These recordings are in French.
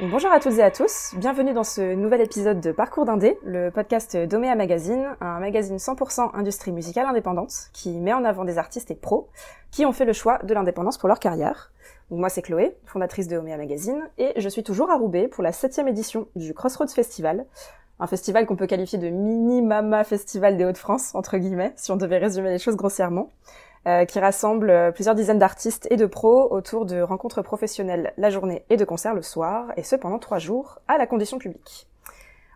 bonjour à toutes et à tous, bienvenue dans ce nouvel épisode de Parcours d'Indé, le podcast d'Omea Magazine, un magazine 100% industrie musicale indépendante qui met en avant des artistes et pros qui ont fait le choix de l'indépendance pour leur carrière. moi c'est Chloé, fondatrice de Omea Magazine, et je suis toujours à Roubaix pour la septième édition du Crossroads Festival, un festival qu'on peut qualifier de mini-mama festival des Hauts-de-France, entre guillemets, si on devait résumer les choses grossièrement. Euh, qui rassemble euh, plusieurs dizaines d'artistes et de pros autour de rencontres professionnelles la journée et de concerts le soir, et ce pendant trois jours, à la condition publique.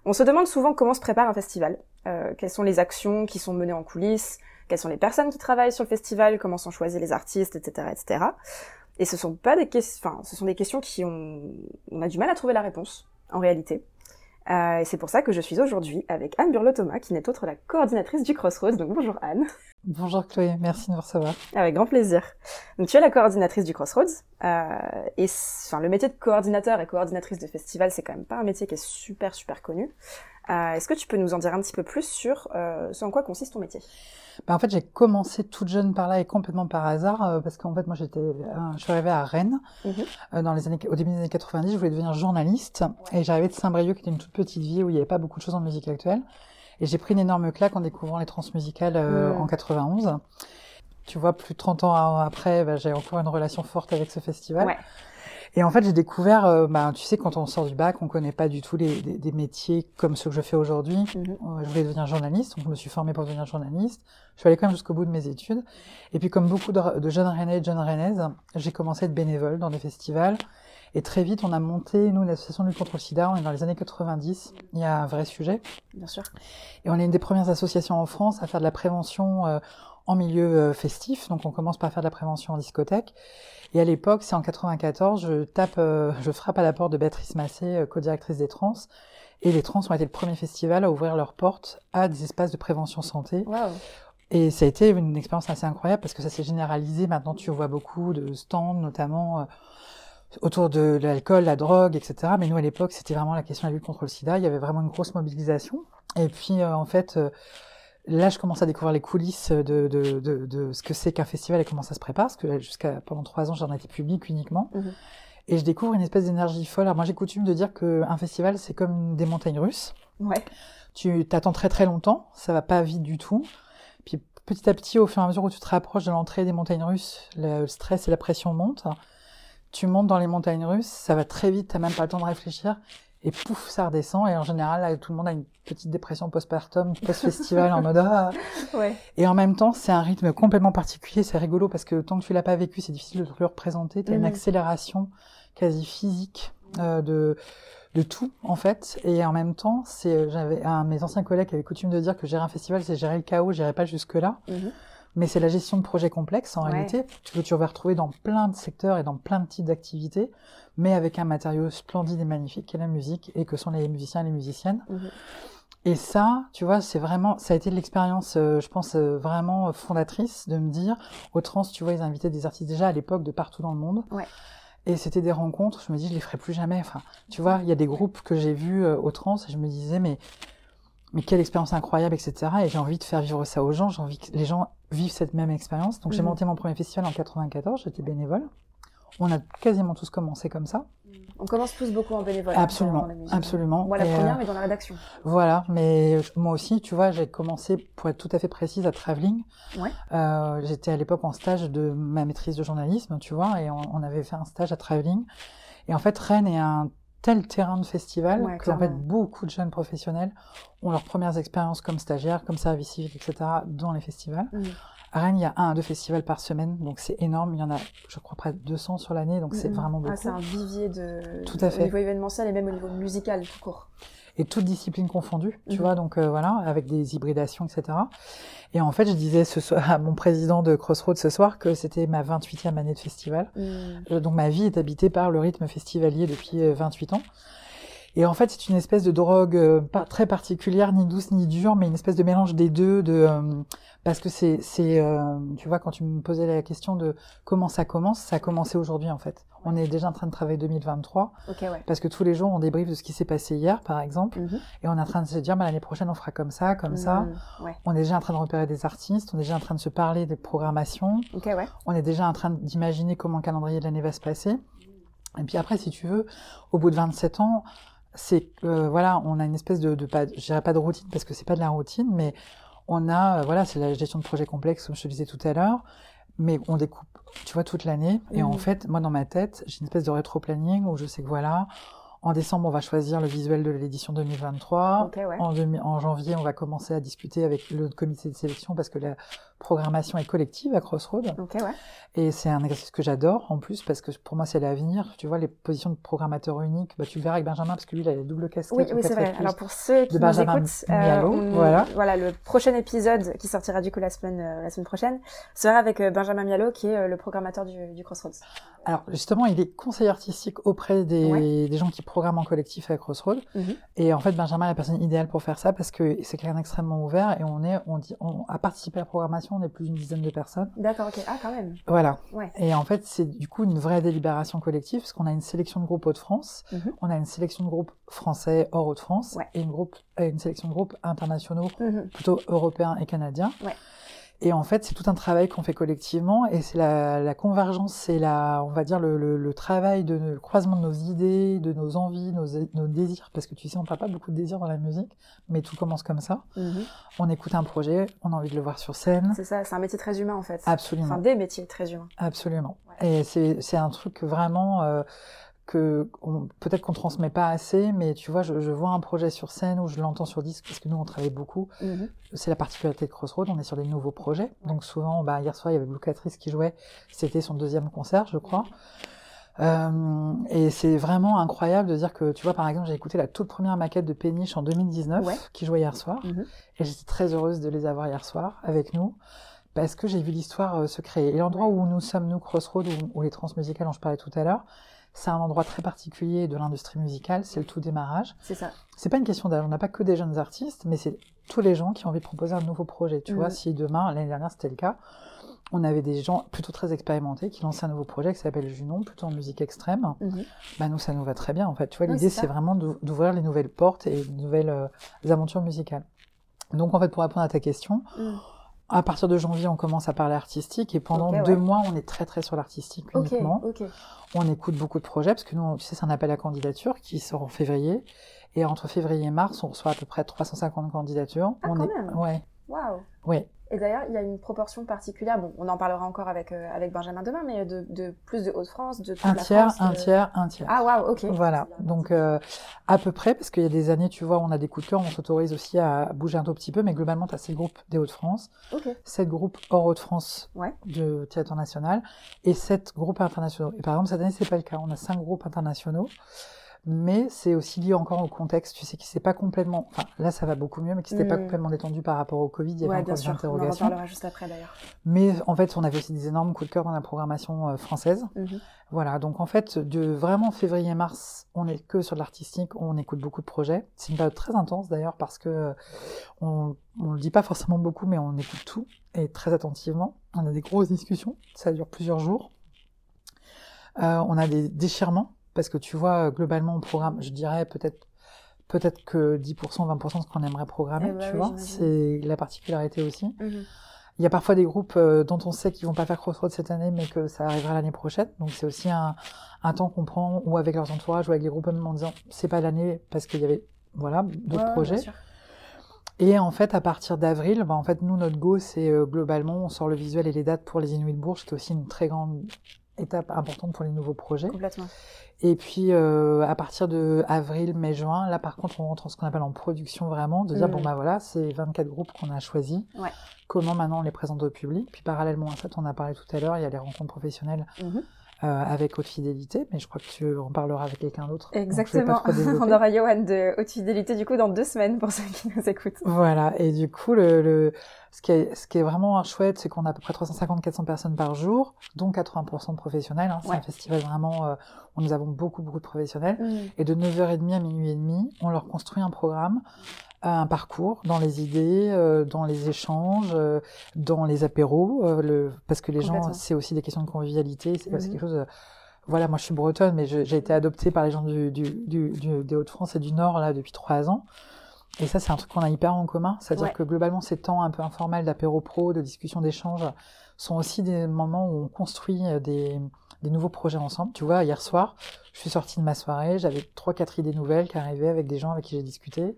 On se demande souvent comment se prépare un festival, euh, quelles sont les actions qui sont menées en coulisses, quelles sont les personnes qui travaillent sur le festival, comment sont choisis les artistes, etc., etc. Et ce sont pas des questions, enfin, ce sont des questions qui ont, on a du mal à trouver la réponse, en réalité. Euh, et c'est pour ça que je suis aujourd'hui avec Anne Burlot-Thomas, qui n'est autre la coordinatrice du Crossroads. Donc bonjour Anne. Bonjour Chloé, merci de me recevoir. Avec grand plaisir. Donc tu es la coordinatrice du Crossroads. Euh, et enfin, le métier de coordinateur et coordinatrice de festival, c'est quand même pas un métier qui est super super connu. Euh, Est-ce que tu peux nous en dire un petit peu plus sur euh, ce en quoi consiste ton métier? Bah, En fait, j'ai commencé toute jeune par là et complètement par hasard, euh, parce qu'en fait, moi, j'étais, je suis arrivée à Rennes mhm. dans les années, au début des années 90. Je voulais devenir journaliste et j'arrivais de Saint-Brieuc, qui était une toute petite ville où il n'y avait pas beaucoup de choses en musique actuelle. Et j'ai pris une énorme claque en découvrant les transmusicales euh, mhm. en 91. Tu vois, plus de 30 ans après, bah, j'ai encore une relation forte avec ce festival. Ouais. Et en fait, j'ai découvert, euh, bah, tu sais, quand on sort du bac, on connaît pas du tout les, des, métiers comme ceux que je fais aujourd'hui. Mhm. Euh, je voulais devenir journaliste, donc je me suis formée pour devenir journaliste. Je suis allée quand même jusqu'au bout de mes études. Et puis, comme beaucoup de, de jeunes Rennais et de jeunes Rennaises, j'ai commencé à être bénévole dans des festivals. Et très vite, on a monté, nous, l'association du contre le sida, on est dans les années 90, il y a un vrai sujet. Bien sûr. Et on est une des premières associations en France à faire de la prévention euh, en milieu euh, festif, donc on commence par faire de la prévention en discothèque. Et à l'époque, c'est en 94, je tape, euh, je frappe à la porte de Béatrice Massé, co-directrice des Trans. Et les Trans ont été le premier festival à ouvrir leurs portes à des espaces de prévention santé. Et ça a été une expérience assez incroyable parce que ça s'est généralisé. Maintenant, tu vois beaucoup de stands, notamment autour de l'alcool, la drogue, etc. Mais nous, à l'époque, c'était vraiment la question de la lutte contre le sida. Il y avait vraiment une grosse mobilisation. Et puis, en fait, là, je commence à découvrir les coulisses de, de, de, de ce que c'est qu'un festival et comment ça se prépare, parce que jusqu'à pendant trois ans, j'en étais public uniquement. Mhm. Et je découvre une espèce d'énergie folle. Alors moi, j'ai coutume de dire qu'un festival, c'est comme des montagnes russes. Ouais. Tu t'attends très très longtemps, ça va pas vite du tout. Puis petit à petit, au fur et à mesure où tu te rapproches de l'entrée des montagnes russes, le stress et la pression montent. Tu montes dans les montagnes russes, ça va très vite, t'as même pas le temps de réfléchir et pouf, ça redescend. Et en général, tout le monde a une petite dépression postpartum, post-festival en mode ah. Ouais. Et en même temps, c'est un rythme complètement particulier. C'est rigolo parce que tant que tu l'as pas vécu, c'est difficile de te le représenter. T'as une mhm. accélération quasi physique euh, de de tout en fait. Et en même temps, c'est j'avais un mes anciens collègues avaient coutume de dire que gérer un festival, c'est gérer le chaos. J'irais pas jusque là. Mhm mais c'est la gestion de projets complexes en réalité, que tu vas retrouver dans plein de secteurs et dans plein de types d'activités, mais avec un matériau splendide et magnifique qui est la musique et que sont les musiciens et les musiciennes. Mhm. Et ça, tu vois, c'est vraiment, ça a été l'expérience, euh, je pense, euh, vraiment fondatrice de me dire, au trans, tu vois, ils invitaient des artistes déjà à l'époque de partout dans le monde. Ouais. Et c'était des rencontres, je me dis, je les ferai plus jamais. Enfin, tu vois, il y a des groupes que j'ai vus euh, au trans et je me disais, mais mais quelle expérience incroyable, etc. Et j'ai envie de faire vivre ça aux gens. J'ai envie que les gens vivent cette même expérience. Donc j'ai mhm. monté mon premier festival en 94. J'étais bénévole. On a quasiment tous commencé comme ça. On commence tous beaucoup en bénévole. Absolument, absolument. Moi la première, euh, mais dans la rédaction. Voilà, mais moi aussi, tu vois, j'ai commencé, pour être tout à fait précise, à travelling. Ouais. Euh, J'étais à l'époque en stage de ma maîtrise de journalisme, tu vois, et on, on avait fait un stage à travelling. Et en fait, Rennes est un tel terrain de festival ouais, que en fait beaucoup de jeunes professionnels ont leurs premières expériences comme stagiaires, comme service civique, etc. dans les festivals. Mm. À Rennes, il y a un à deux festivals par semaine, donc c'est énorme. Il y en a, je crois, près de 200 sur l'année, donc c'est mm. vraiment ah, beaucoup. Ah, c'est un vivier de. Tout à fait. Au niveau événementiel et même au niveau musical, tout court et toutes disciplines confondues, tu mhm. vois, donc euh, voilà, avec des hybridations, etc. Et en fait, je disais ce soir à mon président de Crossroads ce soir que c'était ma 28e année de festival. Mhm. Euh, donc ma vie est habitée par le rythme festivalier depuis 28 euh, ans. Et en fait, c'est une espèce de drogue pas très particulière, ni douce ni dure, mais une espèce de mélange des deux, de parce que c'est c'est tu vois quand tu me posais la question de comment ça commence, ça a commencé aujourd'hui en fait. On est déjà en train de travailler 2023. Parce que tous les jours, on débriefe de ce qui s'est passé hier, par exemple. Mhm. Et on est en train de se dire, bah, l'année prochaine, on fera comme ça, comme ça. Mhm. On est déjà en train de repérer des artistes. On est déjà en train de se parler des programmations. On est déjà en train d'imaginer comment le calendrier de l'année va se passer. Et puis après, si tu veux, au bout de 27 ans, c'est euh, voilà, on a une espèce de, de pas, je dirais pas de routine parce que c'est pas de la routine, mais on a, euh, voilà, c'est la gestion de projet complexe comme je te disais tout à l'heure, mais on découpe, tu vois, toute l'année. Et en Mhm. fait, moi dans ma tête, j'ai une espèce de rétro-planning où je sais que voilà, en décembre, on va choisir le visuel de l'édition 2023. Ok, ouais. En, en janvier, on va commencer à discuter avec le comité de sélection parce que la programmation est collective à Crossroad. Ok, ouais. Et c'est un exercice que j'adore en plus parce que pour moi c'est l'avenir. Tu vois, les positions de programmateur unique, bah, tu le verras avec Benjamin parce que lui il a la double casquette. Oui, ou oui, c'est vrai. Alors pour ceux qui nous écoutent, Mialo, on- voilà. le prochain épisode qui sortira du coup la semaine, euh, la semaine prochaine sera avec euh, Benjamin Mialo qui est euh, le programmateur du, du Crossroads. Alors justement, il est conseiller artistique auprès des, Ouais. des gens qui programment en collectif à Crossroad. Mhm. Et en fait, Benjamin est la personne idéale pour faire ça parce que c'est quelqu'un d'extrêmement ouvert et on est, on dit, on, à participer à la programmation, on est plus d'une dizaine de personnes. D'accord, ok. Ah, quand même. Voilà. Ouais. Et en fait, c'est du coup une vraie délibération collective parce qu'on a une sélection de groupes Hauts-de-France, Mhm. on a une sélection de groupes français hors Hauts-de-France Ouais. et une, groupe, euh, une sélection de groupes internationaux Mhm. plutôt européens et canadiens. Ouais. Et en fait, c'est tout un travail qu'on fait collectivement et c'est la, la convergence, c'est la, on va dire le, le, le travail de le croisement de nos idées, de nos envies, nos, nos désirs, parce que tu sais, on parle pas beaucoup de désirs dans la musique, mais tout commence comme ça. Mhm. On écoute un projet, on a envie de le voir sur scène. C'est ça, c'est un métier très humain en fait. Absolument. Enfin, des métiers très humains. Absolument. Ouais. Et c'est c'est un truc vraiment euh, que peut-être qu'on transmet pas assez, mais tu vois, je, je vois un projet sur scène ou je l'entends sur disque parce que nous on travaille beaucoup. Mhm. C'est la particularité de Crossroad, on est sur des nouveaux projets. Donc souvent, bah, hier soir il y avait Blue Catrice qui jouait, c'était son deuxième concert, je crois. Euh, et c'est vraiment incroyable de dire que, tu vois, par exemple, j'ai écouté la toute première maquette de Péniche en 2019, Ouais. qui jouait hier soir, Mhm. et j'étais très heureuse de les avoir hier soir avec nous, parce que j'ai vu l'histoire euh, se créer. Et l'endroit où nous sommes, nous, Crossroad, où, où les transmusicales dont je parlais tout à l'heure, c'est un endroit très particulier de l'industrie musicale, c'est le tout démarrage. C'est ça. C'est pas une question d'âge, on n'a pas que des jeunes artistes, mais c'est tous les gens qui ont envie de proposer un nouveau projet. Tu vois, si demain, l'année dernière c'était le cas, on avait des gens plutôt très expérimentés qui lançaient un nouveau projet qui s'appelle Junon, plutôt en musique extrême. Mhm. Bah nous, ça nous va très bien en fait. Tu vois, l'idée c'est vraiment d'ou- d'ouvrir les nouvelles portes et de nouvelles euh, aventures musicales. Donc en fait, pour répondre à ta question, Mhm. À partir de janvier, on commence à parler artistique et pendant deux ouais. mois, on est très très sur l'artistique uniquement. On écoute beaucoup de projets parce que nous, tu sais, c'est un appel à candidature qui sort en février. Et entre février et mars, on reçoit à peu près 350 candidatures. Ah, on quand est... même. Ouais, Waouh. ouais. Et d'ailleurs, il y a une proportion particulière, bon, on en parlera encore avec, euh, avec Benjamin demain, mais de, de plus de Hauts-de-France, de toute Un la tiers, France, un de- tiers, un tiers. Ah, waouh, ok. Voilà, donc euh, à peu près, parce qu'il y a des années, tu vois, on a des coups de cœur, on s'autorise aussi à bouger un tout petit peu, mais globalement, tu as 7 groupes des Hauts-de-France, Ok. 7 groupes hors Hauts-de-France Ouais. de théâtre national, et 7 groupes internationaux. Et par exemple, cette année, c'est pas le cas, on a 5 groupes internationaux, mais c'est aussi lié encore au contexte, tu sais, qui s'est pas complètement, enfin là, ça va beaucoup mieux, mais qui s'était pas Mm. complètement détendu par rapport au Covid, il y avait Ouais, encore des sûr. On en interrogations. reparlera juste après d'ailleurs. Mais en fait, on avait aussi des énormes coups de cœur dans la programmation euh, française. Mhm. Voilà, donc en fait, de vraiment février-mars, on est que sur de l'artistique, on écoute beaucoup de projets. C'est une période très intense d'ailleurs parce que euh, on, on le dit pas forcément beaucoup, mais on écoute tout et très attentivement. On a des grosses discussions, ça dure plusieurs jours. Euh, on a des déchirements parce que tu vois, globalement, on programme, je dirais peut-être peut-être que 10%, 20% de ce qu'on aimerait programmer, Eh bah tu oui, vois. C'est la particularité aussi. Mhm. Il y a parfois des groupes euh, dont on sait qu'ils vont pas faire Crossroads cette année, mais que ça arrivera l'année prochaine. Donc c'est aussi un, un temps qu'on prend, ou avec leurs entourages, ou avec les groupes eux-mêmes en disant c'est pas l'année parce qu'il y avait voilà d'autres Ouais, projets. Et en fait, à partir d'avril, bah, en fait, nous notre go c'est euh, globalement on sort le visuel et les dates pour les Inuits de Bourges, qui est aussi une très grande étape importante pour les nouveaux projets. Complètement. Et puis euh, à partir de avril, mai, juin, là par contre on rentre en ce qu'on appelle en production vraiment, de dire Mm. bon bah voilà, c'est 24 groupes qu'on a choisis. Ouais. Comment maintenant on les présente au public? Puis parallèlement à ça, on a parlé tout à l'heure, il y a les rencontres professionnelles Mhm. Euh, avec haute fidélité, mais je crois que tu en parleras avec quelqu'un d'autre. Exactement. On aura Johan de Haute Fidélité du coup dans deux semaines pour ceux qui nous écoutent. Voilà, et du coup, le, le, ce, qui est, ce qui est vraiment chouette, c'est qu'on a à peu près 350-400 personnes par jour, dont 80% de professionnels. Hein. C'est Ouais. un festival vraiment euh, où nous avons beaucoup, beaucoup de professionnels. Mhm. Et de 9h30 à minuit et demi, on leur construit un programme, un parcours dans les idées, euh, dans les échanges, euh, dans les apéros, euh, le, parce que les gens, c'est aussi des questions de convivialité, c'est Mhm. quelque chose... euh, voilà, moi je suis bretonne, mais j'ai été adoptée par les gens du, du, du, du- des Hauts-de-France et du Nord là depuis trois ans. Et ça, c'est un truc qu'on a hyper en commun. C'est-à-dire que globalement, ces temps un peu informels d'apéro pro, de discussion, d'échange, sont aussi des moments où on construit des, des nouveaux projets ensemble. Tu vois, hier soir, je suis sortie de ma soirée, j'avais trois, quatre idées nouvelles qui arrivaient avec des gens avec qui j'ai discuté.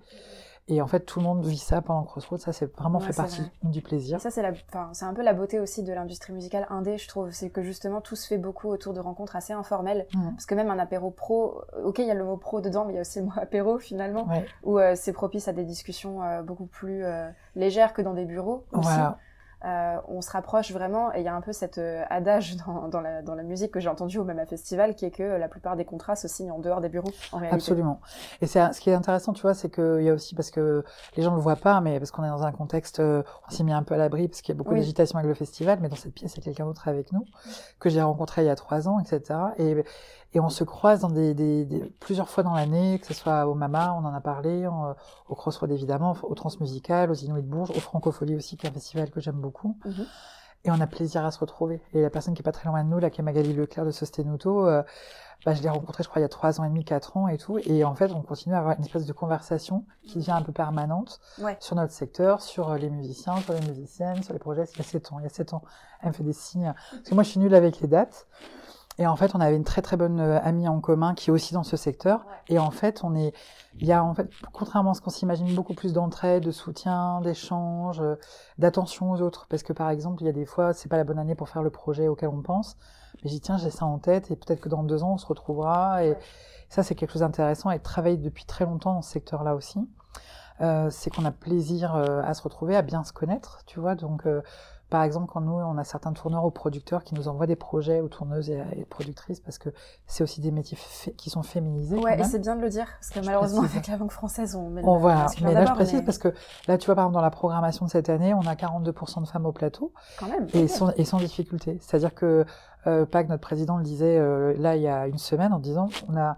Et en fait, tout le monde vit ça pendant Crossroads. Ça, c'est vraiment fait partie du plaisir. ça, c'est un peu la beauté aussi de l'industrie musicale indé, je trouve. C'est que justement, tout se fait beaucoup autour de rencontres assez informelles. Mmh. Parce que même un apéro pro, ok, il y a le mot pro dedans, mais il y a aussi le mot apéro finalement, où euh, c'est propice à des discussions euh, beaucoup plus euh, légères que dans des bureaux. Aussi. Voilà. Euh, on se rapproche vraiment et il y a un peu cet euh, adage dans, la, dans la musique que j'ai entendu au même à festival qui est que la plupart des contrats se signent en dehors des bureaux en réalité. Absolument. Et c'est ce qui est intéressant, tu vois, c'est qu'il y a aussi parce que les gens ne le voient pas, mais parce qu'on est dans un contexte, euh, on s'est mis un peu à l'abri parce qu'il y a beaucoup d'agitation avec le festival, mais dans cette pièce il y a quelqu'un d'autre avec nous que j'ai rencontré il y a trois ans, etc. Et et on se croise dans des, des, des plusieurs fois dans l'année, que ce soit au Mama, on en a parlé, au Crossroad évidemment, au Transmusical, aux Inuits de Bourges, au Francophonie aussi, qui est un festival que j'aime beaucoup. Mhm. Et on a plaisir à se retrouver. Et la personne qui est pas très loin de nous, là, qui est Magali Leclerc de Sostenuto, euh, bah, je l'ai rencontrée, je crois, il y a trois ans et demi, quatre ans et tout. Et en fait, on continue à avoir une espèce de conversation qui devient un peu permanente sur notre secteur, sur euh, les musiciens, sur les musiciennes, sur les projets. Il y a sept ans, il y a sept ans, elle me fait des signes. Parce que moi, je suis nulle avec les dates. Et en fait, on avait une très très bonne euh, amie en commun qui est aussi dans ce secteur. Et en fait, on est, il y a en fait, contrairement à ce qu'on s'imagine, beaucoup plus d'entraide, de soutien, d'échange, euh, d'attention aux autres. Parce que par exemple, il y a des fois, c'est pas la bonne année pour faire le projet auquel on pense. Mais j'ai tiens, j'ai ça en tête et peut-être que dans deux ans, on se retrouvera. Et ça, c'est quelque chose d'intéressant et travailler depuis très longtemps dans ce secteur-là aussi. Euh, c'est qu'on a plaisir à se retrouver, à bien se connaître, tu vois. Donc, par exemple, quand nous, on a certains tourneurs ou producteurs qui nous envoient des projets aux tourneuses et, productrices, parce que c'est aussi des métiers qui sont féminisés. Ouais, et c'est bien de le dire, parce que malheureusement, avec la langue française, on met on, voilà. Mais là, je précise parce que là, tu vois, par exemple, dans la programmation de cette année, on a 42% de femmes au plateau. Quand même. Et, sans, et sans difficulté. C'est-à-dire que, euh, que notre président, le disait euh, là, il y a une semaine, en disant, on a,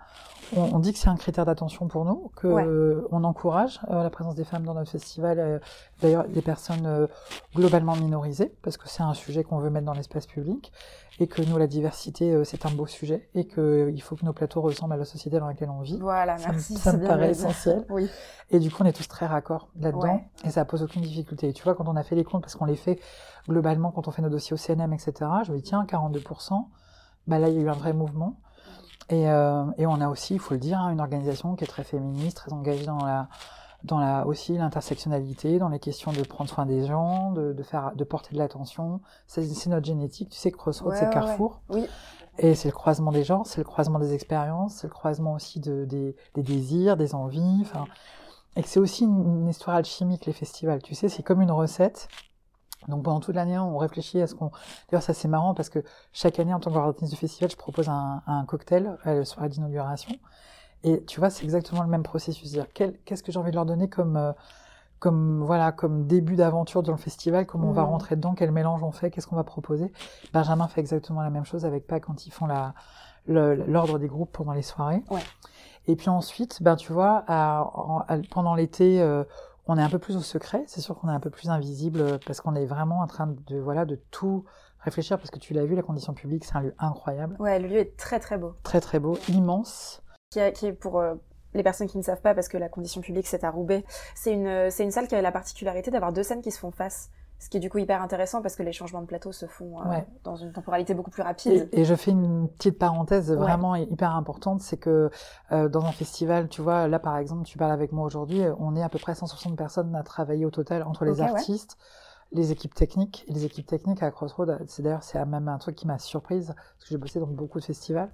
on, dit que c'est un critère d'attention pour nous, que on encourage euh, la présence des femmes dans notre festival, euh, d'ailleurs des personnes euh, globalement minorisées, parce que c'est un sujet qu'on veut mettre dans l'espace public, et que nous la diversité c'est un beau sujet, et que il faut que nos plateaux ressemblent à la société dans laquelle on vit. Voilà, merci. Ça, me paraît essentiel. oui. Et du coup, on est tous très raccords là-dedans, et ça pose aucune difficulté. Et tu vois, quand on a fait les comptes, parce qu'on les fait globalement quand on fait nos dossiers au CNM, etc. Je me dis tiens, 42%. Bah là, il y a eu un vrai mouvement. Et, euh, et, on a aussi, il faut le dire, hein, une organisation qui est très féministe, très engagée dans la, dans la aussi l'intersectionnalité, dans les questions de prendre soin des gens, de, de faire, de porter de l'attention. C'est notre génétique. Tu sais que Crossroads, c'est Carrefour. Oui. Et c'est le croisement des gens, c'est le croisement des expériences, c'est le croisement aussi de, des, des désirs, des envies. Enfin, et que c'est aussi une, une histoire alchimique les festivals. Tu sais, c'est comme une recette. Donc pendant toute l'année, on réfléchit à ce qu'on. D'ailleurs, ça c'est marrant parce que chaque année, en tant qu'organisatrice du festival, je propose un, un cocktail à la soirée d'inauguration. Et tu vois, c'est exactement le même processus. dire qu'est-ce que j'ai envie de leur donner comme, euh, comme voilà, comme début d'aventure dans le festival, comment on va mmh. rentrer dedans, quel mélange on fait, qu'est-ce qu'on va proposer? Benjamin fait exactement la même chose avec pas quand ils font la l'ordre des groupes pendant les soirées. Ouais. Et puis ensuite, ben tu vois, à, pendant l'été. Euh, on est un peu plus au secret, c'est sûr qu'on est un peu plus invisible euh, parce qu'on est vraiment en train de voilà de tout réfléchir parce que tu l'as vu, la condition publique, c'est un lieu incroyable. Ouais, le lieu est très très beau. Très très beau, immense. Qui, est pour euh, les personnes qui ne savent pas parce que la condition publique c'est à Roubaix, c'est une c'est une salle qui a la particularité d'avoir deux scènes qui se font face. Ce qui est du coup hyper intéressant parce que les changements de plateau se font euh, dans une temporalité beaucoup plus rapide. Et, je fais une petite parenthèse vraiment hyper importante, c'est que euh, dans un festival, tu vois, là par exemple, tu parles avec moi aujourd'hui, on est à peu près 160 personnes à travailler au total entre les artistes, les équipes techniques. Et les équipes techniques à Crossroad, c'est d'ailleurs c'est même un truc qui m'a surprise parce que j'ai bossé dans beaucoup de festivals,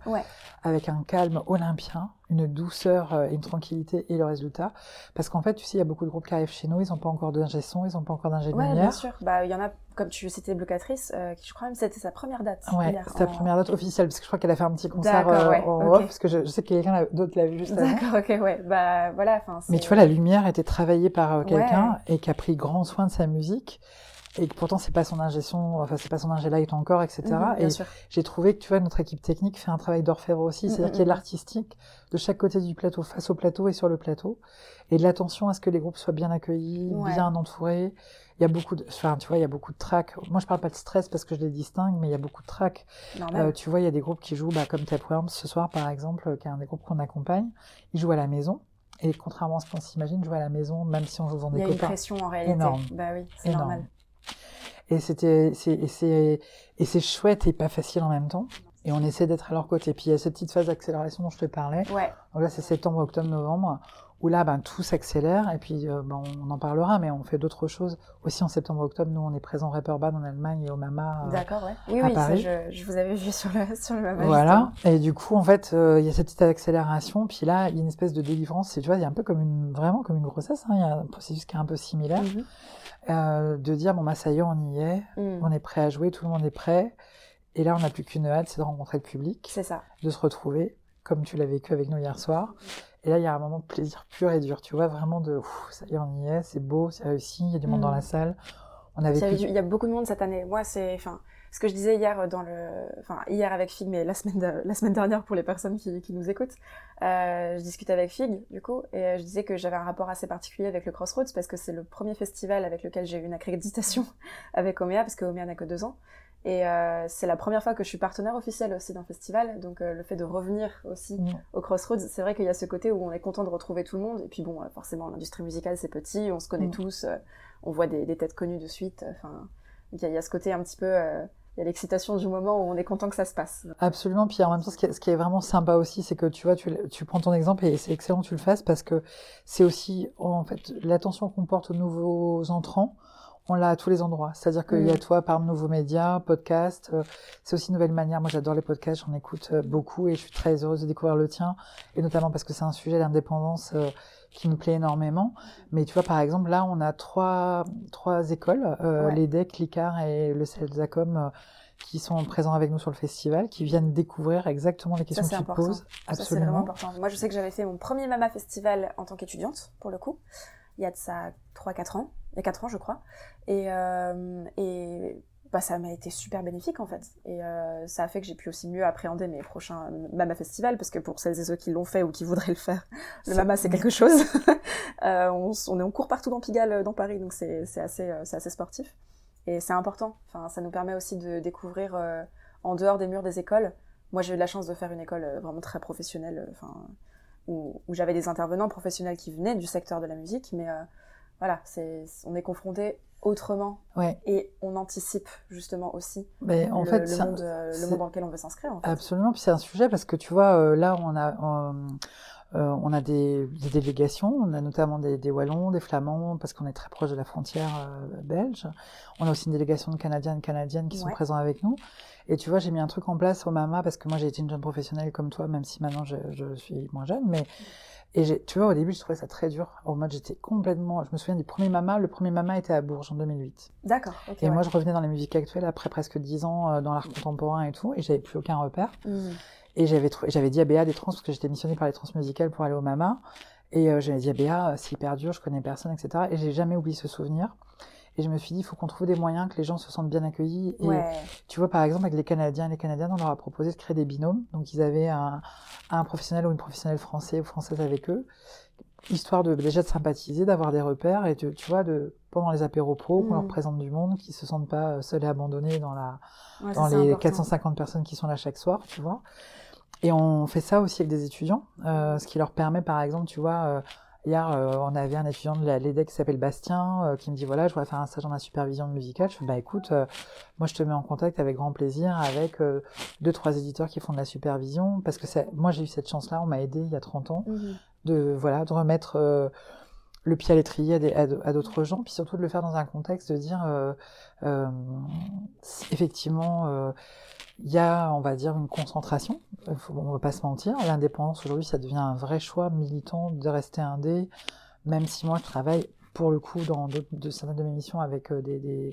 avec un calme olympien, une douceur euh, et une tranquillité et le résultat. Parce qu'en fait, tu sais, il y a beaucoup de groupes qui arrivent chez nous, ils n'ont pas encore d'ingé son, ils n'ont pas encore d'ingé ouais, bien sûr. Bah, il y en a, comme tu citais Blocatrice, euh, qui je crois même c'était sa première date. Ouais, c'était sa première date officielle, parce que je crois qu'elle a fait un petit concert euh, en off, parce que je, sais que quelqu'un d'autre l'a vu juste avant. D'accord, ok, ouais. Bah, voilà, Mais tu vois, la lumière était travaillée par quelqu'un et qui a pris grand soin de sa musique et que pourtant c'est pas son ingé enfin c'est pas son ingé light encore, etc. Mhm, et j'ai trouvé que tu vois notre équipe technique fait un travail d'orfèvre aussi, mhm, c'est-à-dire qu'il y a de l'artistique de chaque côté du plateau, face au plateau et sur le plateau, et de l'attention à ce que les groupes soient bien accueillis, bien entourés. Il y a beaucoup de, enfin tu vois, il y a beaucoup de tracks. Moi je parle pas de stress parce que je les distingue, mais il y a beaucoup de tracks. Euh, tu vois, il y a des groupes qui jouent, bah, comme Tapeworms ce soir par exemple, qui est un des groupes qu'on accompagne. Ils jouent à la maison Et contrairement à ce qu'on s'imagine, jouer à la maison, même si on joue dans des Il y a copains. une pression en réalité. Énorme. Bah oui, c'est normal. Et c'était, c'est, et c'est, et chouette et pas facile en même temps. Et on essaie d'être à leur côté. Puis il y a cette petite phase d'accélération dont je te parlais. Ouais, Donc là, c'est septembre, octobre, novembre, où là, ben, tout s'accélère. Et puis, euh, ben, on en parlera, mais on fait d'autres choses. Aussi en septembre, octobre, nous, on est présent au Reeperbahn en Allemagne et au Mama. euh, d'accord, ouais. Oui, à oui, ça, je, je vous avais vu sur le, sur le Mama, Voilà. Et du coup, en fait, euh, il y a cette petite accélération. Puis là, il y a une espèce de délivrance. C'est, tu vois, il y a un peu comme une, vraiment comme une grossesse. Hein. Il y a un processus qui est un peu similaire. justement. Euh, de dire, bon, bah, ça y est, on y est. Mhm. On est prêt à jouer. Tout le monde est prêt. Et là, on n'a plus qu'une hâte, c'est de rencontrer le public, C'est ça. de se retrouver, comme tu l'as vécu avec nous hier soir. Et là, il y a un moment de plaisir pur et dur. Tu vois, vraiment de, ouf, ça y est, on y est, c'est beau, c'est réussi, il y a du monde Mm. dans la salle. On avait il y a beaucoup de monde cette année. Moi, c'est, enfin, ce que je disais hier dans le, enfin, hier avec Fig, mais la semaine, de- la semaine dernière pour les personnes qui, qui nous écoutent, euh, je discutais avec Fig, du coup, et euh, je disais que j'avais un rapport assez particulier avec le Crossroads parce que c'est le premier festival avec lequel j'ai eu une accréditation avec Omea, parce que Omea n'a que deux ans. Et euh, c'est la première fois que je suis partenaire officiel aussi d'un festival, donc euh, le fait de revenir aussi au Crossroads, c'est vrai qu'il y a ce côté où on est content de retrouver tout le monde. Et puis bon, euh, forcément, l'industrie musicale c'est petit, on se connaît tous, euh, on voit des, des têtes connues de suite. Enfin, il y, y a ce côté un petit peu, euh, il y a l'excitation du moment où on est content que ça se passe. Absolument. Puis en même temps, ce qui est, ce qui est vraiment sympa aussi, c'est que tu vois, tu, tu prends ton exemple et c'est excellent que tu le fasses parce que c'est aussi, en fait, l'attention qu'on porte aux nouveaux entrants, on l'a à tous les endroits. C'est-à-dire qu'il y a Mm. toi, par nouveaux médias, podcasts, euh, c'est aussi une nouvelle manière. Moi, j'adore les podcasts, j'en écoute euh, beaucoup et je suis très heureuse de découvrir le tien. Et notamment parce que c'est un sujet d'indépendance euh, qui me plaît énormément. Mais tu vois, par exemple, là, on a trois, trois écoles, euh, Ouais. l'EDEC, l'ICAR et le CELSACOM, euh, qui sont présents avec nous sur le festival, qui viennent découvrir exactement les questions te important. poses. Ça, c'est vraiment Absolument. important. Moi, je sais que j'avais fait mon premier Mama Festival en tant qu'étudiante, pour le coup. Il y a de ça 3-4 ans. Il y a 4 ans, je crois. Et, euh, et bah, ça m'a été super bénéfique, en fait. Et euh, ça a fait que j'ai pu aussi mieux appréhender mes prochains Mama Festival, parce que pour celles et ceux qui l'ont fait ou qui voudraient le faire, le Mama, c'est quelque chose. Euh, on, on est en cours partout dans Pigalle, euh, dans Paris, donc c'est assez, euh, assez sportif. Et c'est important. Enfin, ça nous permet aussi de découvrir en dehors des murs des écoles. Moi, j'ai eu la chance de faire une école vraiment très professionnelle, enfin, où, où j'avais des intervenants professionnels qui venaient du secteur de la musique, mais voilà, c'est, on est confronté autrement Ouais. et on anticipe justement aussi Mais en le, fait, le un- euh, le monde dans lequel on veut s'inscrire. En fait. Absolument, puis c'est un sujet parce que tu vois, euh, là on a, euh, euh, on a des, des délégations, on a notamment des, des Wallons, des Flamands, parce qu'on est très proche de la frontière euh, belge. On a aussi une délégation de Canadiens et Canadiennes qui sont présents avec nous. Et tu vois, j'ai mis un truc en place au Mama parce que moi j'ai été une jeune professionnelle comme toi, même si maintenant je, je suis moins jeune, mais et j'ai- tu vois, au début, je trouvais ça très dur. En mode, j'étais complètement. Je me souviens du premier Mama. Le premier Mama était à Bourges en 2008. D'accord. Et ouais. moi, je revenais dans les musiques actuelles après presque 10 ans euh, dans l'art contemporain et tout, et j'avais plus aucun repère. Mhm. Et j'avais trou- j'avais dit à Béa des trans parce que j'étais missionnée par les trans musicales pour aller au Mama. Et euh, j'avais dit à Béa, euh, c'est hyper dur, je connais personne, etc. Et j'ai jamais oublié ce souvenir. Et je me suis dit, il faut qu'on trouve des moyens que les gens se sentent bien accueillis. Et Ouais. tu vois, par exemple, avec les Canadiens et les Canadiennes, on leur a proposé de créer des binômes. Donc, ils avaient un, un professionnel ou une professionnelle français ou française avec eux, histoire de déjà de sympathiser, d'avoir des repères et de, tu vois, de pendant les apéros pro, qu'on Mm. leur présente du monde, qu'ils se sentent pas euh, seuls et abandonnés dans la Ouais, dans les important. 450 personnes qui sont là chaque soir, tu vois. Et on fait ça aussi avec des étudiants, euh, ce qui leur permet, par exemple, tu vois, euh, hier, euh, on avait un étudiant de la l'EDEC qui s'appelle Bastien, euh, qui me dit, voilà, je voudrais faire un stage dans la supervision musicale. Je fais, bah écoute, euh, moi je te mets en contact avec grand plaisir avec deux, trois éditeurs qui font de la supervision, parce que moi j'ai eu cette chance-là, on m'a aidé il y a 30 ans, Mhm. de, voilà, de remettre le pied à l'étrier à, d'autres gens, puis surtout de le faire dans un contexte de dire, effectivement, il y a, on va dire, une concentration. Faut- on va pas se mentir. L'indépendance aujourd'hui, ça devient un vrai choix militant de rester indé, même si moi je travaille pour le coup dans de certaines de mes missions avec euh, des,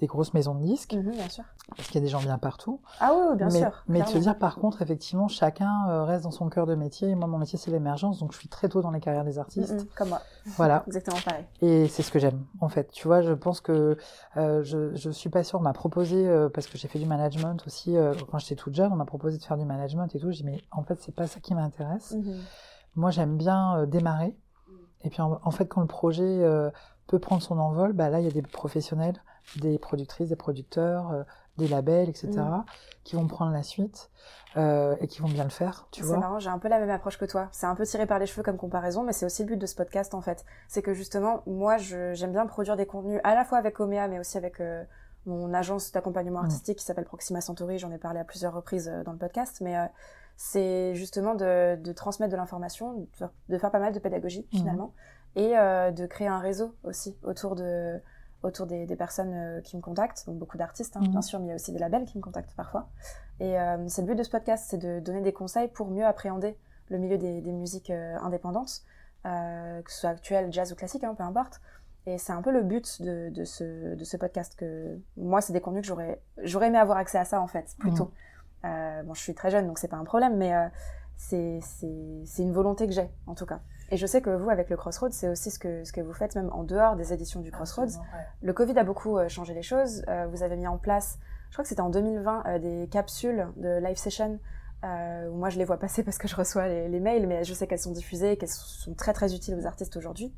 des grosses maisons de disques, Mhm, bien sûr. parce qu'il y a des gens bien partout. Ah oui, oui, bien mais, sûr. mais de se dire par contre, effectivement, chacun euh, reste dans son cœur de métier. Et moi, mon métier, c'est l'émergence, donc je suis très tôt dans les carrières des artistes. Mhm, Comme moi. Voilà. Exactement pareil. Et c'est ce que j'aime, en fait. Tu vois, je pense que euh, je, je suis pas sûre. On m'a proposé, euh, parce que j'ai fait du management aussi, euh, quand j'étais toute jeune, on m'a proposé de faire du management et tout. J'ai dit, mais en fait, c'est pas ça qui m'intéresse. Mhm. Moi, j'aime bien démarrer. Et puis, en, en fait, quand le projet peut prendre son envol, bah là, il y a des professionnels, des productrices, des producteurs, euh, des labels, etc., Mm. qui vont prendre la suite euh, et qui vont bien le faire, tu C'est vois. marrant, j'ai un peu la même approche que toi. C'est un peu tiré par les cheveux comme comparaison, mais c'est aussi le but de ce podcast en fait. C'est que justement, moi, j'aime bien produire des contenus à la fois avec Omea, mais aussi avec euh, mon agence d'accompagnement Mm. artistique qui s'appelle Proxima Centauri. J'en ai parlé à plusieurs reprises dans le podcast, mais c'est justement de, de transmettre de l'information, de faire, de faire pas mal de pédagogie Mhm. finalement, et de créer un réseau aussi autour de autour des, des personnes euh, qui me contactent, donc beaucoup d'artistes hein, Mhm. bien sûr, mais il y a aussi des labels qui me contactent parfois. Et euh, c'est le but de ce podcast, c'est de donner des conseils pour mieux appréhender le milieu des, des musiques euh, indépendantes, que ce soit actuel, jazz ou classique, hein, peu importe. Et c'est un peu le but de, de, ce, de ce podcast que moi, c'est des contenus que j'aurais j'aurais aimé avoir accès à ça en fait, plutôt. Euh, bon, je suis très jeune, donc c'est pas un problème, mais c'est c'est c'est une volonté que j'ai en tout cas. Et je sais que vous, avec le Crossroads, c'est aussi ce que ce que vous faites même en dehors des éditions du Crossroads. Ouais. Le Covid a beaucoup euh, changé les choses. Euh, vous avez mis en place, je crois que c'était en 2020, euh, des capsules de live session. Euh, moi, je les vois passer parce que je reçois les, les mails, mais je sais qu'elles sont diffusées, qu'elles sont très très utiles aux artistes aujourd'hui.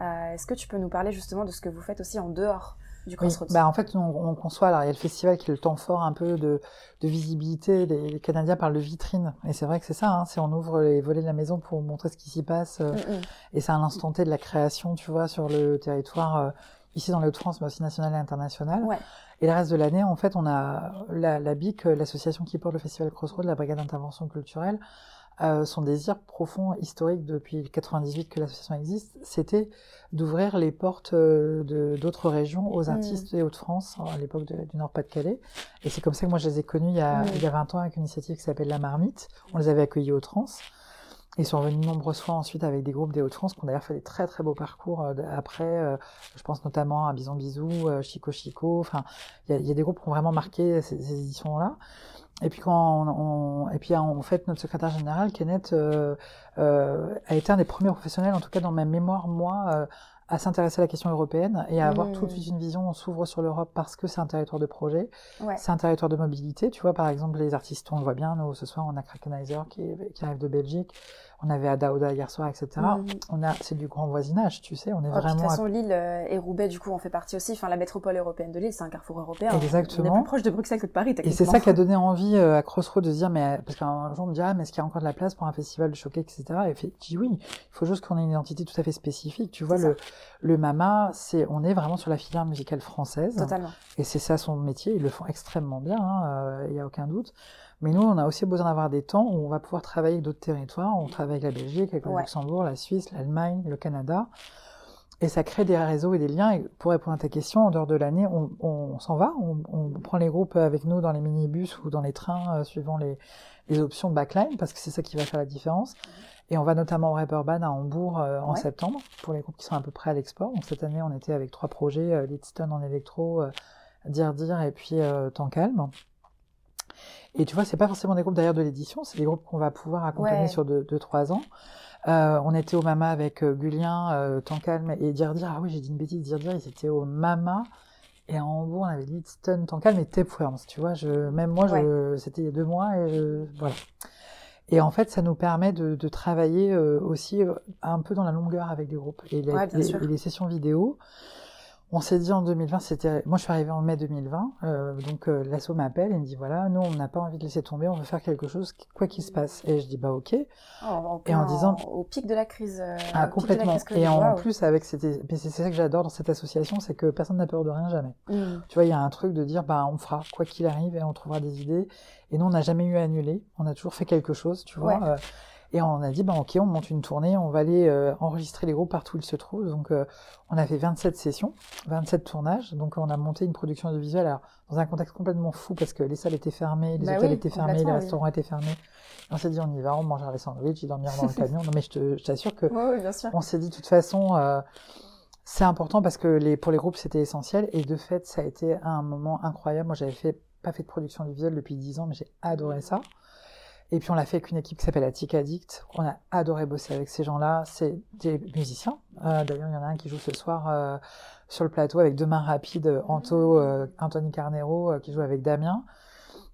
Euh, Est-ce que tu peux nous parler justement de ce que vous faites aussi en dehors du Oui, Crossroads bah en fait, on, on conçoit, alors il y a le festival qui est le temps fort un peu de, de visibilité. Les, les Canadiens parlent de vitrine. Et c'est vrai que c'est ça, hein, c'est on ouvre les volets de la maison pour montrer ce qui s'y passe. euh, Mm, mm. Et c'est à l'instant T de la création, tu vois, sur le territoire, euh, ici dans les Hauts-de-France, mais aussi national et international. Ouais. Et le reste de l'année, en fait, on a la, la BIC, euh, l'association qui porte le festival Crossroads, la brigade d'intervention culturelle, euh, son désir profond, historique depuis 98 que l'association existe, c'était d'ouvrir les portes euh, de d'autres régions aux Mm. artistes des Hauts-de-France, à l'époque du Nord-Pas-de-Calais. Et c'est comme ça que moi je les ai connus il y a, Mm. il y a 20 ans avec une initiative qui s'appelle La Marmite. On les avait accueillis aux trans. Ils sont revenus nombreuses fois ensuite avec des groupes des Hauts-de-France qui ont d'ailleurs fait des très très beaux parcours euh, après. euh, je pense notamment à Bison Bisou, euh, Chico Chico. Enfin, il y a, il y a des groupes qui ont vraiment marqué ces, ces éditions-là. Et puis quand on, on- et puis en fait notre secrétaire général Kenneth a été un des premiers professionnels, en tout cas dans ma mémoire moi, à s'intéresser à la question européenne et à avoir Mm. tout de suite une vision. On s'ouvre sur l'Europe parce que c'est un territoire de projet, Ouais. c'est un territoire de mobilité. Tu vois par exemple les artistes, on le voit bien. Nous ce soir on a Krakenizer qui arrive de Belgique, on avait Oda hier soir, etc. Mm. On a c'est du grand voisinage, tu sais. On est Oh, puis de vraiment toute à façon, Lille euh, et Roubaix, du coup, en fait partie aussi. Enfin, la métropole européenne de Lille, c'est un carrefour européen. On est Exactement. plus proche de Bruxelles que de Paris, Et c'est ça qui a donné envie euh, à Crossroads de se dire, mais parce qu'un jour on me dit, ah, mais est-ce qu'il y a encore de la place pour un festival de choquet, etc. Et fait, je dis oui, il faut juste qu'on ait une identité tout à fait spécifique. Tu vois, le, le Mama, c'est, on est vraiment sur la filière musicale française. Totalement. Et c'est ça son métier, ils le font extrêmement bien, hein, il n'y a aucun doute. Mais nous, on a aussi besoin d'avoir des temps où on va pouvoir travailler avec d'autres territoires. On travaille avec la Belgique, avec le Ouais. Luxembourg, la Suisse, l'Allemagne, le Canada. Et ça crée des réseaux et des liens. Et pour répondre à ta question, en dehors de l'année, on, on s'en va, on, on prend les groupes avec nous dans les minibus ou dans les trains, euh, suivant les, les options backline, parce que c'est ça qui va faire la différence. Et on va notamment au Reeperbahn à Hambourg euh, en Ouais. septembre, pour les groupes qui sont à peu près à l'export. Donc cette année, on était avec trois projets, euh, Lidstone en électro, Dire Dire et puis Temps Calme. Et tu vois, c'est pas forcément des groupes d'ailleurs de l'édition, c'est des groupes qu'on va pouvoir accompagner Ouais. sur 2-3 deux, trois ans. Euh, on était au Mama avec euh, Gulien, euh, Temps Calme et Dire Dire. Ah oui, j'ai dit une bêtise, Dire Dire, ils étaient au Mama. Et à Hambourg, on avait Lidstone, Temps Calme et Tapeworms. Tu vois, je, même moi, je, c'était il y a deux mois et je, voilà. Et en fait, ça nous permet de, de travailler euh, aussi euh, un peu dans la longueur avec groupes. Et les, Ouais, bien les- sûr. et les sessions vidéo, on s'est dit en 2020, c'était, moi je suis arrivée en mai 2020, euh, donc euh, l'asso m'appelle et me dit voilà, nous on n'a pas envie de laisser tomber, on veut faire quelque chose, quoi qu'il se passe. Et je dis bah ok. Oh, en Et en disant- au pic de la crise. euh, Ah, complètement. crise Et en plus, avec mais c'est c'est ça que j'adore dans cette association, c'est que personne n'a peur de rien jamais. Mm. Tu vois, il y a un truc de dire, bah, on fera quoi qu'il arrive et on trouvera des idées. Et nous, on n'a jamais eu à annuler. On a toujours fait quelque chose, tu vois. Ouais. Et on a dit, bah, ok, on monte une tournée, on va aller euh, enregistrer les groupes partout où ils se trouvent. Donc, euh, on a fait 27 sessions, 27 tournages. Donc, on a monté une production audiovisuelle, alors, dans un contexte complètement fou parce que les salles étaient fermées, les Bah hôtels oui, étaient fermés, les oui. restaurants étaient fermés. Et on s'est dit, on y va, on mangera les sandwichs, ils dormiront dans le camion. Non, mais je t'assure que Ouais, sûr. on s'est dit de toute façon, euh, c'est important parce que les, pour les groupes c'était essentiel et de fait ça a été un moment incroyable. Moi j'avais fait pas fait de production visuelle depuis 10 ans mais j'ai adoré ça. Et puis on l'a fait avec une équipe qui s'appelle Attic Addict. On a adoré bosser avec ces gens-là. C'est des musiciens. Euh, D'ailleurs il y en a un qui joue ce soir euh, sur le plateau avec deux mains rapides, euh, Anto, euh, Anthony Carnero qui joue avec Damien.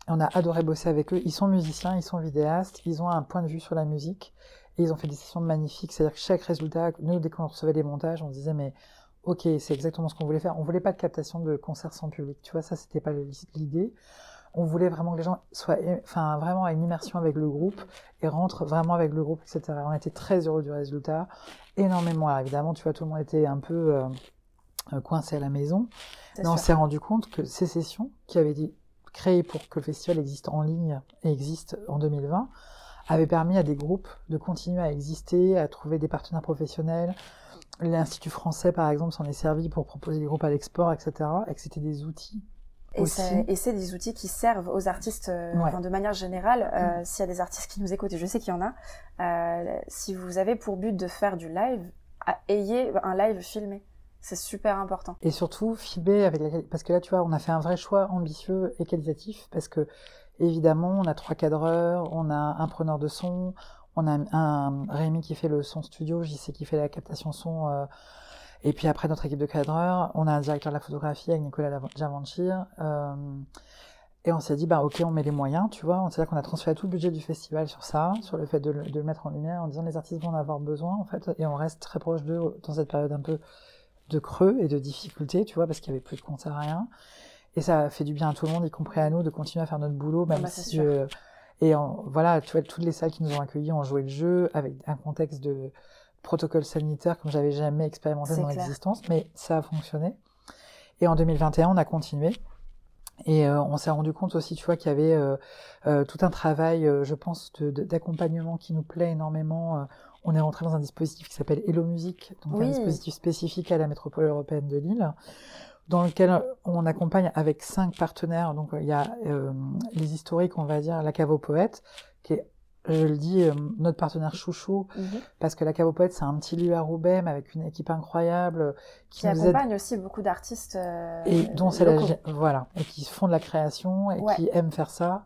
Et on a adoré bosser avec eux. Ils sont musiciens, ils sont vidéastes, ils ont un point de vue sur la musique. Et ils ont fait des sessions magnifiques. C'est-à-dire que chaque résultat, nous, dès qu'on recevait des montages, on se disait, mais ok, c'est exactement ce qu'on voulait faire. On voulait pas de captation de concerts sans public. Tu vois, ça, c'était pas l'idée. On voulait vraiment que les gens soient, enfin, vraiment à une immersion avec le groupe et rentrent vraiment avec le groupe, etc. On était très heureux du résultat. Énormément. Alors, évidemment, tu vois, tout le monde était un peu euh, coincé à la maison. Mais on s'est rendu compte que ces sessions, qui avaient été créées pour que le festival existe en ligne et existe en 2020, avaient permis à des groupes de continuer à exister, à trouver des partenaires professionnels, L'Institut français, par exemple, s'en est servi pour proposer des groupes à l'export, etc. Et que c'était des outils. Et c'est des outils qui servent aux artistes euh, de manière générale. Euh, mm. S'il y a des artistes qui nous écoutent, et je sais qu'il y en a, euh, si vous avez pour but de faire du live, ayez un live filmé. C'est super important. Et surtout, filmer avec la... Parce que là, tu vois, on a fait un vrai choix ambitieux et qualitatif parce que, évidemment, on a trois cadreurs, on a un preneur de son, on a un, Rémi qui fait le son studio, JC qui fait la captation son. Euh, et puis après, notre équipe de cadreurs, on a un directeur de la photographie avec Nicolas Javanchir. Euh, et on s'est dit, bah ok, on met les moyens, tu vois. C'est-à-dire qu'on a transféré tout le budget du festival sur ça, sur le fait de, le mettre en lumière, en disant les artistes vont en avoir besoin, en fait. Et on reste très proche d'eux dans cette période un peu de creux et de difficulté, tu vois, parce qu'il y avait plus de concerts, rien. Et ça fait du bien à tout le monde, y compris à nous, de continuer à faire notre boulot, même ah bah, si je, et voilà, tu vois, toutes les salles qui nous ont accueillis ont joué le jeu avec un contexte de protocole sanitaire comme j'avais jamais expérimenté dans l'existence, mais ça a fonctionné. Et en 2021, on a continué. Et euh, on s'est rendu compte aussi, tu vois, qu'il y avait euh, euh, tout un travail, je pense, d'accompagnement qui nous plaît énormément. on est rentré dans un dispositif qui s'appelle Hello Music, donc un dispositif spécifique à la métropole européenne de Lille, dans lequel on accompagne avec cinq partenaires. Donc il y a les historiques, on va dire, la Cave aux Poètes, je le dis, euh, notre partenaire chouchou, mhm. parce que la Poètes, c'est un petit lieu à Roubaix, mais avec une équipe incroyable. Qui, accompagne aussi beaucoup d'artistes. Euh, et dont c'est la... Voilà, et qui font de la création et qui aiment faire ça.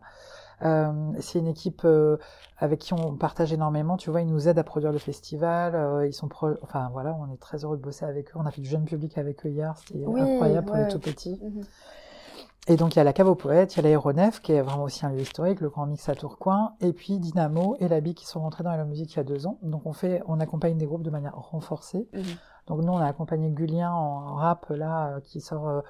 Euh, c'est une équipe euh, avec qui on partage énormément. Tu vois, ils nous aident à produire le festival. Euh, ils sont pro... enfin voilà, on est très heureux de bosser avec eux. On a fait du jeune public avec eux hier, c'était incroyable pour les tout petits. Mhm. Et donc il y a la cave aux poètes, il y a l'aéronef qui est vraiment aussi un lieu historique, le grand mix à Tourcoing, et puis Dynamo et Labi qui sont rentrés dans la musique il y a deux ans. Donc on fait, on accompagne des groupes de manière renforcée. Mhm. Donc nous on a accompagné Gulien en rap là qui sort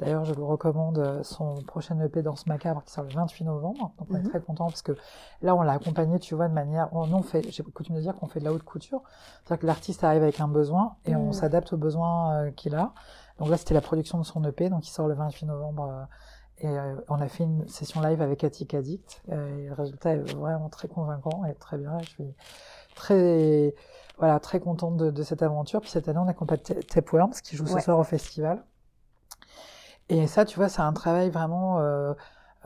D'ailleurs, je vous recommande euh, son prochain EP Danse Macabre qui sort le 28 novembre. Donc, on est mhm. très content parce que là, on l'a accompagné, tu vois, de manière. On, on fait, j'ai coutume de dire qu'on fait de la haute couture. C'est-à-dire que l'artiste arrive avec un besoin et on mhm. s'adapte aux besoins euh, qu'il a. Donc là, c'était la production de son EP, donc il sort le 28 novembre. Euh, et on a fait une session live avec Attic Addict. et le résultat est vraiment très convaincant et très bien. Je suis très, voilà, très contente de, cette aventure. Puis cette année, on accompagne Tapeworms qui joue ce soir au festival. Et ça, tu vois, c'est un travail vraiment euh,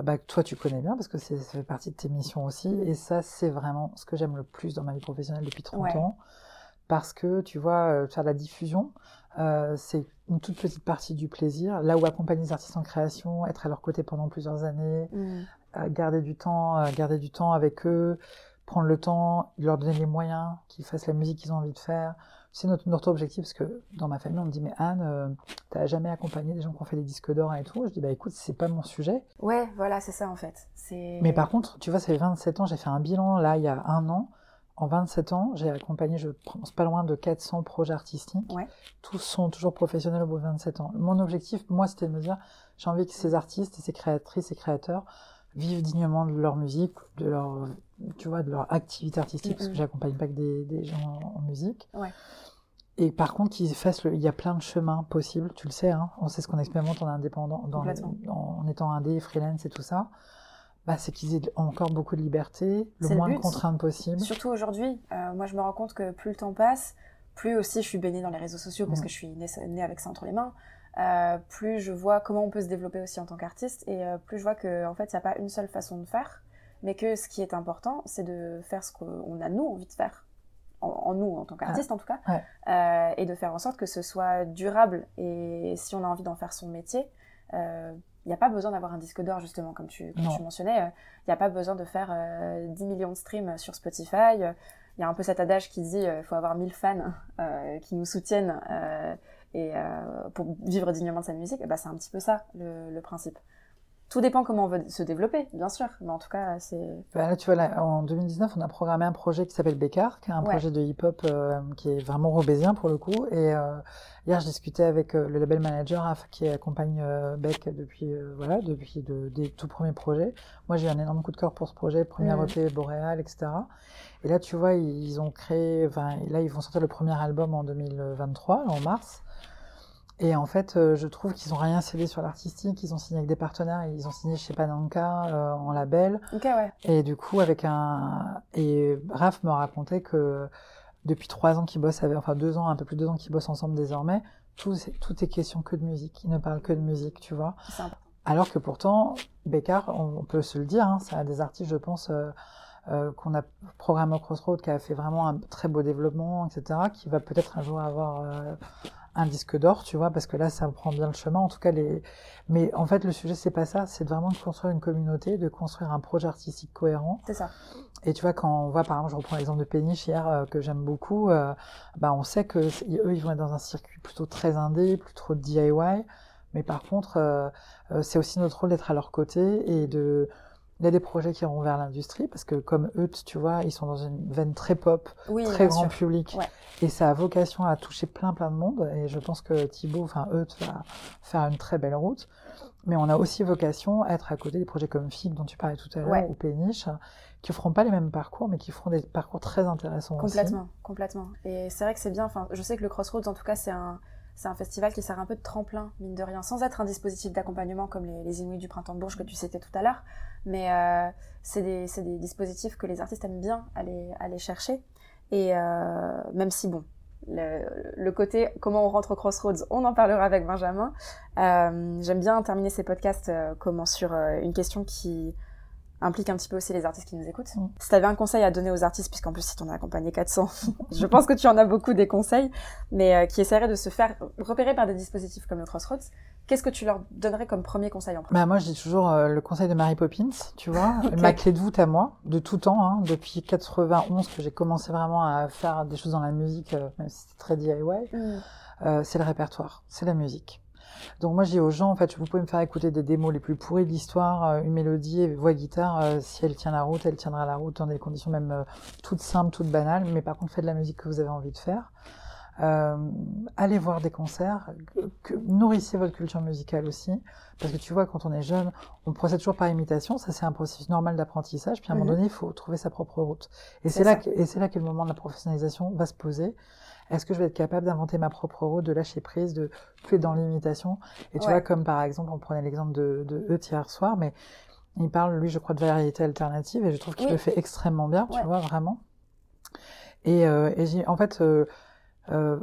bah, que toi, tu connais bien parce que ça fait partie de tes missions aussi. Et ça, c'est vraiment ce que j'aime le plus dans ma vie professionnelle depuis 30 ans. Parce que, tu vois, euh, faire de la diffusion, euh, c'est une toute petite partie du plaisir. Là où accompagner les artistes en création, être à leur côté pendant plusieurs années, mmh. garder du temps, garder du temps avec eux, prendre le temps, leur donner les moyens, qu'ils fassent la musique qu'ils ont envie de faire, c'est notre, notre objectif parce que dans ma famille on me dit mais Anne euh, t'as jamais accompagné des gens qui ont fait des disques d'or et tout. Je dis bah écoute c'est pas mon sujet. Ouais voilà c'est ça en fait. Mais par contre tu vois ça fait 27 ans j'ai fait un bilan là il y a un an. En 27 ans j'ai accompagné je pense pas loin de 400 projets artistiques. Ouais. tous sont toujours professionnels au bout de 27 ans. Mon objectif moi c'était de me dire j'ai envie que ces artistes et ces créatrices et créateurs vivent dignement de leur musique, de leur, tu vois, de leur activité artistique, parce que j'accompagne pas que des, des gens en, musique. Ouais. Et par contre, qu'ils fassent il y a plein de chemins possibles, tu le sais, hein, on sait ce qu'on expérimente en indépendant, dans en étant indé, freelance et tout ça. Bah, c'est qu'ils aient encore beaucoup de liberté, le moins de contraintes possible. Surtout aujourd'hui, euh, moi je me rends compte que plus le temps passe, plus aussi je suis baignée dans les réseaux sociaux parce mm. que je suis née, avec ça entre les mains. Euh, plus je vois comment on peut se développer aussi en tant qu'artiste et euh, plus je vois que en fait il n'y a pas une seule façon de faire, mais que ce qui est important c'est de faire ce qu'on a nous envie de faire en, nous en tant qu'artiste en tout cas, euh, et de faire en sorte que ce soit durable. Et si on a envie d'en faire son métier, il n'y a pas besoin d'avoir un disque d'or justement, comme tu, tu mentionnais. Il n'y a pas besoin de faire 10 millions de streams sur Spotify. Il y a un peu cet adage qui dit il faut avoir 1000 fans qui nous soutiennent et pour vivre dignement de sa musique. Bah, c'est un petit peu ça le principe. Tout dépend comment on veut se développer, bien sûr. Mais en tout cas, c'est. Bah là, tu vois, là, en 2019, on a programmé un projet qui s'appelle Bécard, qui est un Ouais. projet de hip-hop euh, qui est vraiment robésien pour le coup. Et euh, hier, je discutais avec euh, le label manager qui accompagne Beck depuis, voilà, depuis de- des tout premiers projets. Moi, j'ai eu un énorme coup de cœur pour ce projet, premier. EP Boréal, etc. Et là, tu vois, ils ont créé, là, ils vont sortir le premier album en 2023, en mars. Et en fait, euh, je trouve qu'ils ont rien cédé sur l'artistique. Ils ont signé avec des partenaires. Ils ont signé chez Pananka euh, en label. Ok, ouais. Et du coup, avec un. Et Raph me racontait que depuis trois ans qu'ils bossent avec. Enfin, deux ans, un peu plus de deux ans qu'ils bossent ensemble désormais, tout, c'est- tout est question que de musique. Ils ne parlent que de musique, tu vois. Alors que pourtant, Bécard, on, on peut se le dire, hein, c'est un des artistes, je pense, euh, euh, qu'on a programmé au Crossroad, qui a fait vraiment un très beau développement, etc., qui va peut-être un jour avoir euh, un disque d'or, tu vois, parce que là, ça prend bien le chemin. En tout cas, les. Mais en fait, le sujet, c'est pas ça. C'est vraiment de construire une communauté, de construire un projet artistique cohérent. C'est ça. Et tu vois, quand on voit, par exemple, je reprends l'exemple de Péniche hier, euh, que j'aime beaucoup, euh, bah, on sait que eux, ils vont être dans un circuit plutôt très indé, plutôt DIY. Mais par contre, euh, euh, c'est aussi notre rôle d'être à leur côté et de. Il y a des projets qui iront vers l'industrie parce que comme eux, tu vois, ils sont dans une veine très pop, Oui, très grand sûr. public, Ouais. et ça a vocation à toucher plein plein de monde. Et je pense que Thibaut, enfin eux, va faire une très belle route. Mais on a aussi vocation à être à côté des projets comme FIG dont tu parlais tout à l'heure Ouais. ou Péniche, qui feront pas les mêmes parcours, mais qui feront des parcours très intéressants aussi. Complètement, complètement. Et c'est vrai que c'est bien. Enfin, je sais que le Crossroads, en tout cas, c'est un, c'est un festival qui sert un peu de tremplin, mine de rien, sans être un dispositif d'accompagnement comme les, Inuits du Printemps de Bourges que tu citais tout à l'heure. Mais euh, c'est des, dispositifs que les artistes aiment bien aller, chercher. Et euh, même si, bon, le, côté comment on rentre au Crossroads, on en parlera avec Benjamin. Euh, J'aime bien terminer ces podcasts comment sur une question qui implique un petit peu aussi les artistes qui nous écoutent. Mm. Si tu avais un conseil à donner aux artistes, puisqu'en plus si t'en as accompagné 400, je pense que tu en as beaucoup des conseils, mais euh, qui essaieraient de se faire repérer par des dispositifs comme le Crossroads, qu'est-ce que tu leur donnerais comme premier conseil en premier? Bah, moi, je dis toujours euh, le conseil de Mary Poppins, tu vois, ma clé de voûte à moi, de tout temps, hein, depuis 91 que j'ai commencé vraiment à faire des choses dans la musique, euh, même si c'était très DIY, euh, c'est le répertoire, c'est la musique. Donc moi je dis aux gens, en fait, vous pouvez me faire écouter des démos les plus pourries de l'histoire, euh, une mélodie, et voix guitare, euh, si elle tient la route, elle tiendra la route dans des conditions même euh, toutes simples, toutes banales, mais par contre faites de la musique que vous avez envie de faire. Euh, allez voir des concerts, que- nourrissez votre culture musicale aussi, parce que tu vois, quand on est jeune, on procède toujours par imitation, ça c'est un processus normal d'apprentissage, puis à un moment Mhm. donné, il faut trouver sa propre route. Et C'est c'est là, ça. que- et c'est là que le moment de la professionnalisation va se poser. Est-ce que je vais être capable d'inventer ma propre route, de lâcher prise, de plus être dans l'imitation? Et tu Ouais. vois, comme par exemple, on prenait l'exemple de, de Euth hier soir, mais il parle, lui, je crois, de variété alternative, et je trouve qu'il Oui. le fait extrêmement bien, tu vois, vraiment. Et, euh, et j'ai- en fait, euh, euh,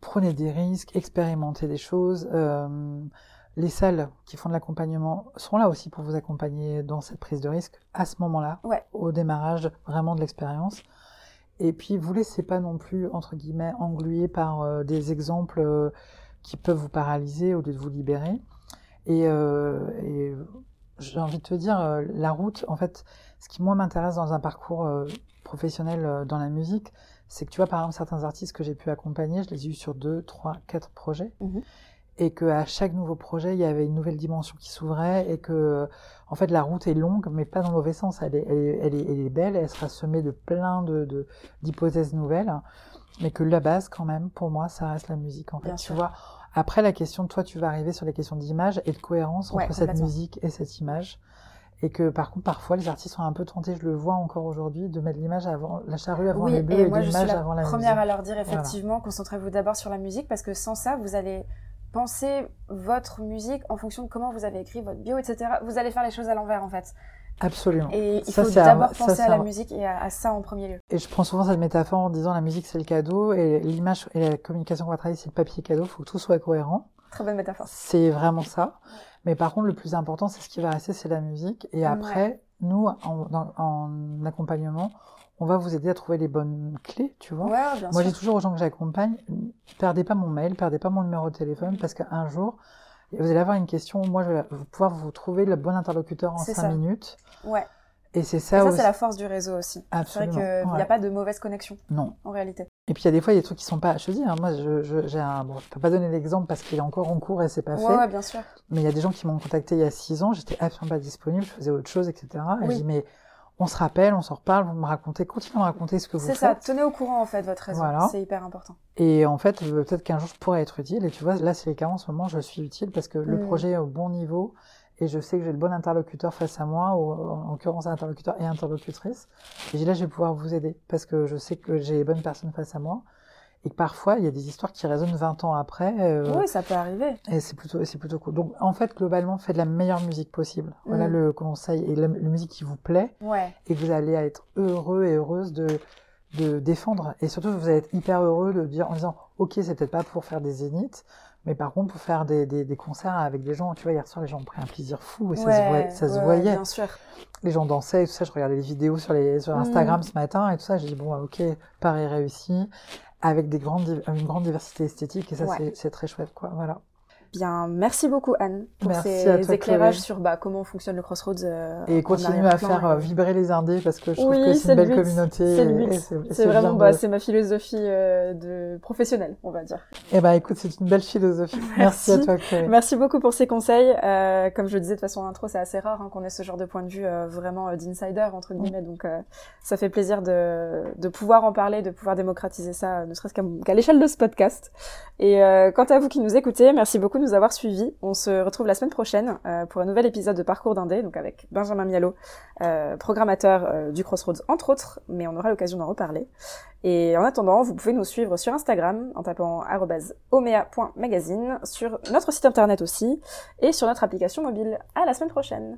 prenez des risques, expérimentez des choses. les salles qui font de l'accompagnement sont là aussi pour vous accompagner dans cette prise de risque à ce moment-là, Ouais. au démarrage vraiment de l'expérience. Et puis, vous laissez pas non plus, entre guillemets, engluer par euh, des exemples euh, qui peuvent vous paralyser au lieu de vous libérer. Et, euh, j'ai envie de te dire, la route, en fait, ce qui moi m'intéresse dans un parcours professionnel dans la musique, c'est que tu vois, par exemple, certains artistes que j'ai pu accompagner, je les ai eus sur deux, trois, quatre projets. Mhm. Et qu'à chaque nouveau projet, il y avait une nouvelle dimension qui s'ouvrait et que, en fait, la route est longue, mais pas dans le mauvais sens. Elle est, elle est, elle est, elle est belle, elle sera semée de plein de, d'hypothèses nouvelles. Mais que la base, quand même, pour moi, ça reste la musique, en fait. Bien tu sûr. vois, après, la question, toi, tu vas arriver sur les questions d'image et de cohérence Ouais, entre cette musique et cette image. Et que, par contre, parfois, les artistes sont un peu tentés, je le vois encore aujourd'hui, de mettre l'image avant, la charrue avant Oui, les bœufs et l'image la avant la première musique. à leur dire effectivement, concentrez-vous d'abord sur la musique parce que sans ça, vous allez penser votre musique en fonction de comment vous avez écrit votre bio, etc. Vous allez faire les choses à l'envers en fait. Absolument. Et il Ça, faut d'abord penser à la musique et à, à ça en premier lieu. Et je prends souvent cette métaphore en disant la musique c'est le cadeau et l'image et la communication qu'on va travailler c'est le papier cadeau, il faut que tout soit cohérent. Très bonne métaphore. C'est vraiment ça. Mais par contre, le plus important, c'est ce qui va rester, c'est la musique. Et après, nous, en accompagnement, on va vous aider à trouver les bonnes clés, tu vois. Ouais, bien Moi, dis toujours aux gens que j'accompagne, perdez pas mon mail, perdez pas mon numéro de téléphone, parce qu'un jour, vous allez avoir une question, moi, je vais pouvoir vous trouver le bon interlocuteur en C'est cinq ça. minutes. Ouais. Et c'est Et ça, ça, aussi. c'est la force du réseau aussi. C'est vrai Absolument. qu'il n'y Ouais. a pas de mauvaise connexion Non. en réalité. Et puis il y a des fois il y a des trucs qui sont pas. Je dis, hein, moi je, je, j'ai un. Bon, je peux pas donner l'exemple parce qu'il est encore en cours et c'est pas Ouais, fait. ouais, bien sûr. Mais il y a des gens qui m'ont contacté il y a six ans, j'étais absolument pas disponible, je faisais autre chose, etc. Et Oui. je dis mais on se rappelle, on s'en reparle, vous me racontez, continuez à me raconter ce que vous C'est faites. ça, tenez au courant en fait votre réseau, Voilà. c'est hyper important. Et en fait, euh, peut-être qu'un jour je pourrais être utile. Et tu vois, là c'est les cas en ce moment, je suis utile parce que le Mm. projet est au bon niveau et je sais que j'ai le bon interlocuteur face à moi, ou en l'occurrence interlocuteur et interlocutrice. Et là, je vais pouvoir vous aider parce que je sais que j'ai les bonnes personnes face à moi. Et que parfois, il y a des histoires qui résonnent 20 ans après. euh, Oui, ça peut arriver. Et c'est plutôt, c'est plutôt cool. Donc, en fait, globalement, faites la meilleure musique possible. Voilà Mm. le conseil. Et la, la musique qui vous plaît, Ouais. et vous allez être heureux et heureuse de, de défendre. Et surtout, vous allez être hyper heureux de dire, en disant, OK, c'est peut-être pas pour faire des zéniths, mais par contre, pour faire des, des, des concerts avec des gens. Tu vois, hier soir, les gens ont pris un plaisir fou et ça se, Ouais, voyait, ça se voyait. Bien sûr. Les gens dansaient et tout ça. Je regardais les vidéos sur, les, sur Mm. Instagram ce matin et tout ça. J'ai dit, bon, OK, Paris réussi. Avec des grandes, une grande diversité esthétique, et ça, Ouais. c'est très chouette, quoi. Voilà. Bien, merci beaucoup Anne pour Merci ces éclairages sur bah, comment fonctionne le Crossroads. euh, Et en continuer à faire euh, et- vibrer les indés parce que je trouve Oui, que c'est une le belle but. communauté. C'est vraiment, bah, de- c'est ma philosophie euh, de professionnelle, on va dire. Eh ben, écoute, c'est une belle philosophie. Merci, à toi, Chloé. Merci beaucoup pour ces conseils. Euh, comme je le disais de façon intro, c'est assez rare hein, qu'on ait ce genre de point de vue euh, vraiment euh, d'insider entre guillemets. Donc euh, ça fait plaisir de, de pouvoir en parler, de pouvoir démocratiser ça, euh, ne serait-ce qu'à l'échelle de ce podcast. Et euh, quant à vous qui nous écoutez, merci beaucoup nous avoir suivis. On se retrouve la semaine prochaine euh, pour un nouvel épisode de Parcours d'Indé, donc avec Benjamin Mialo, euh, programmateur euh, du Crossroads entre autres, mais on aura l'occasion d'en reparler. Et en attendant, vous pouvez nous suivre sur Instagram en tapant omea.magazine, sur notre site internet aussi, et sur notre application mobile. À la semaine prochaine!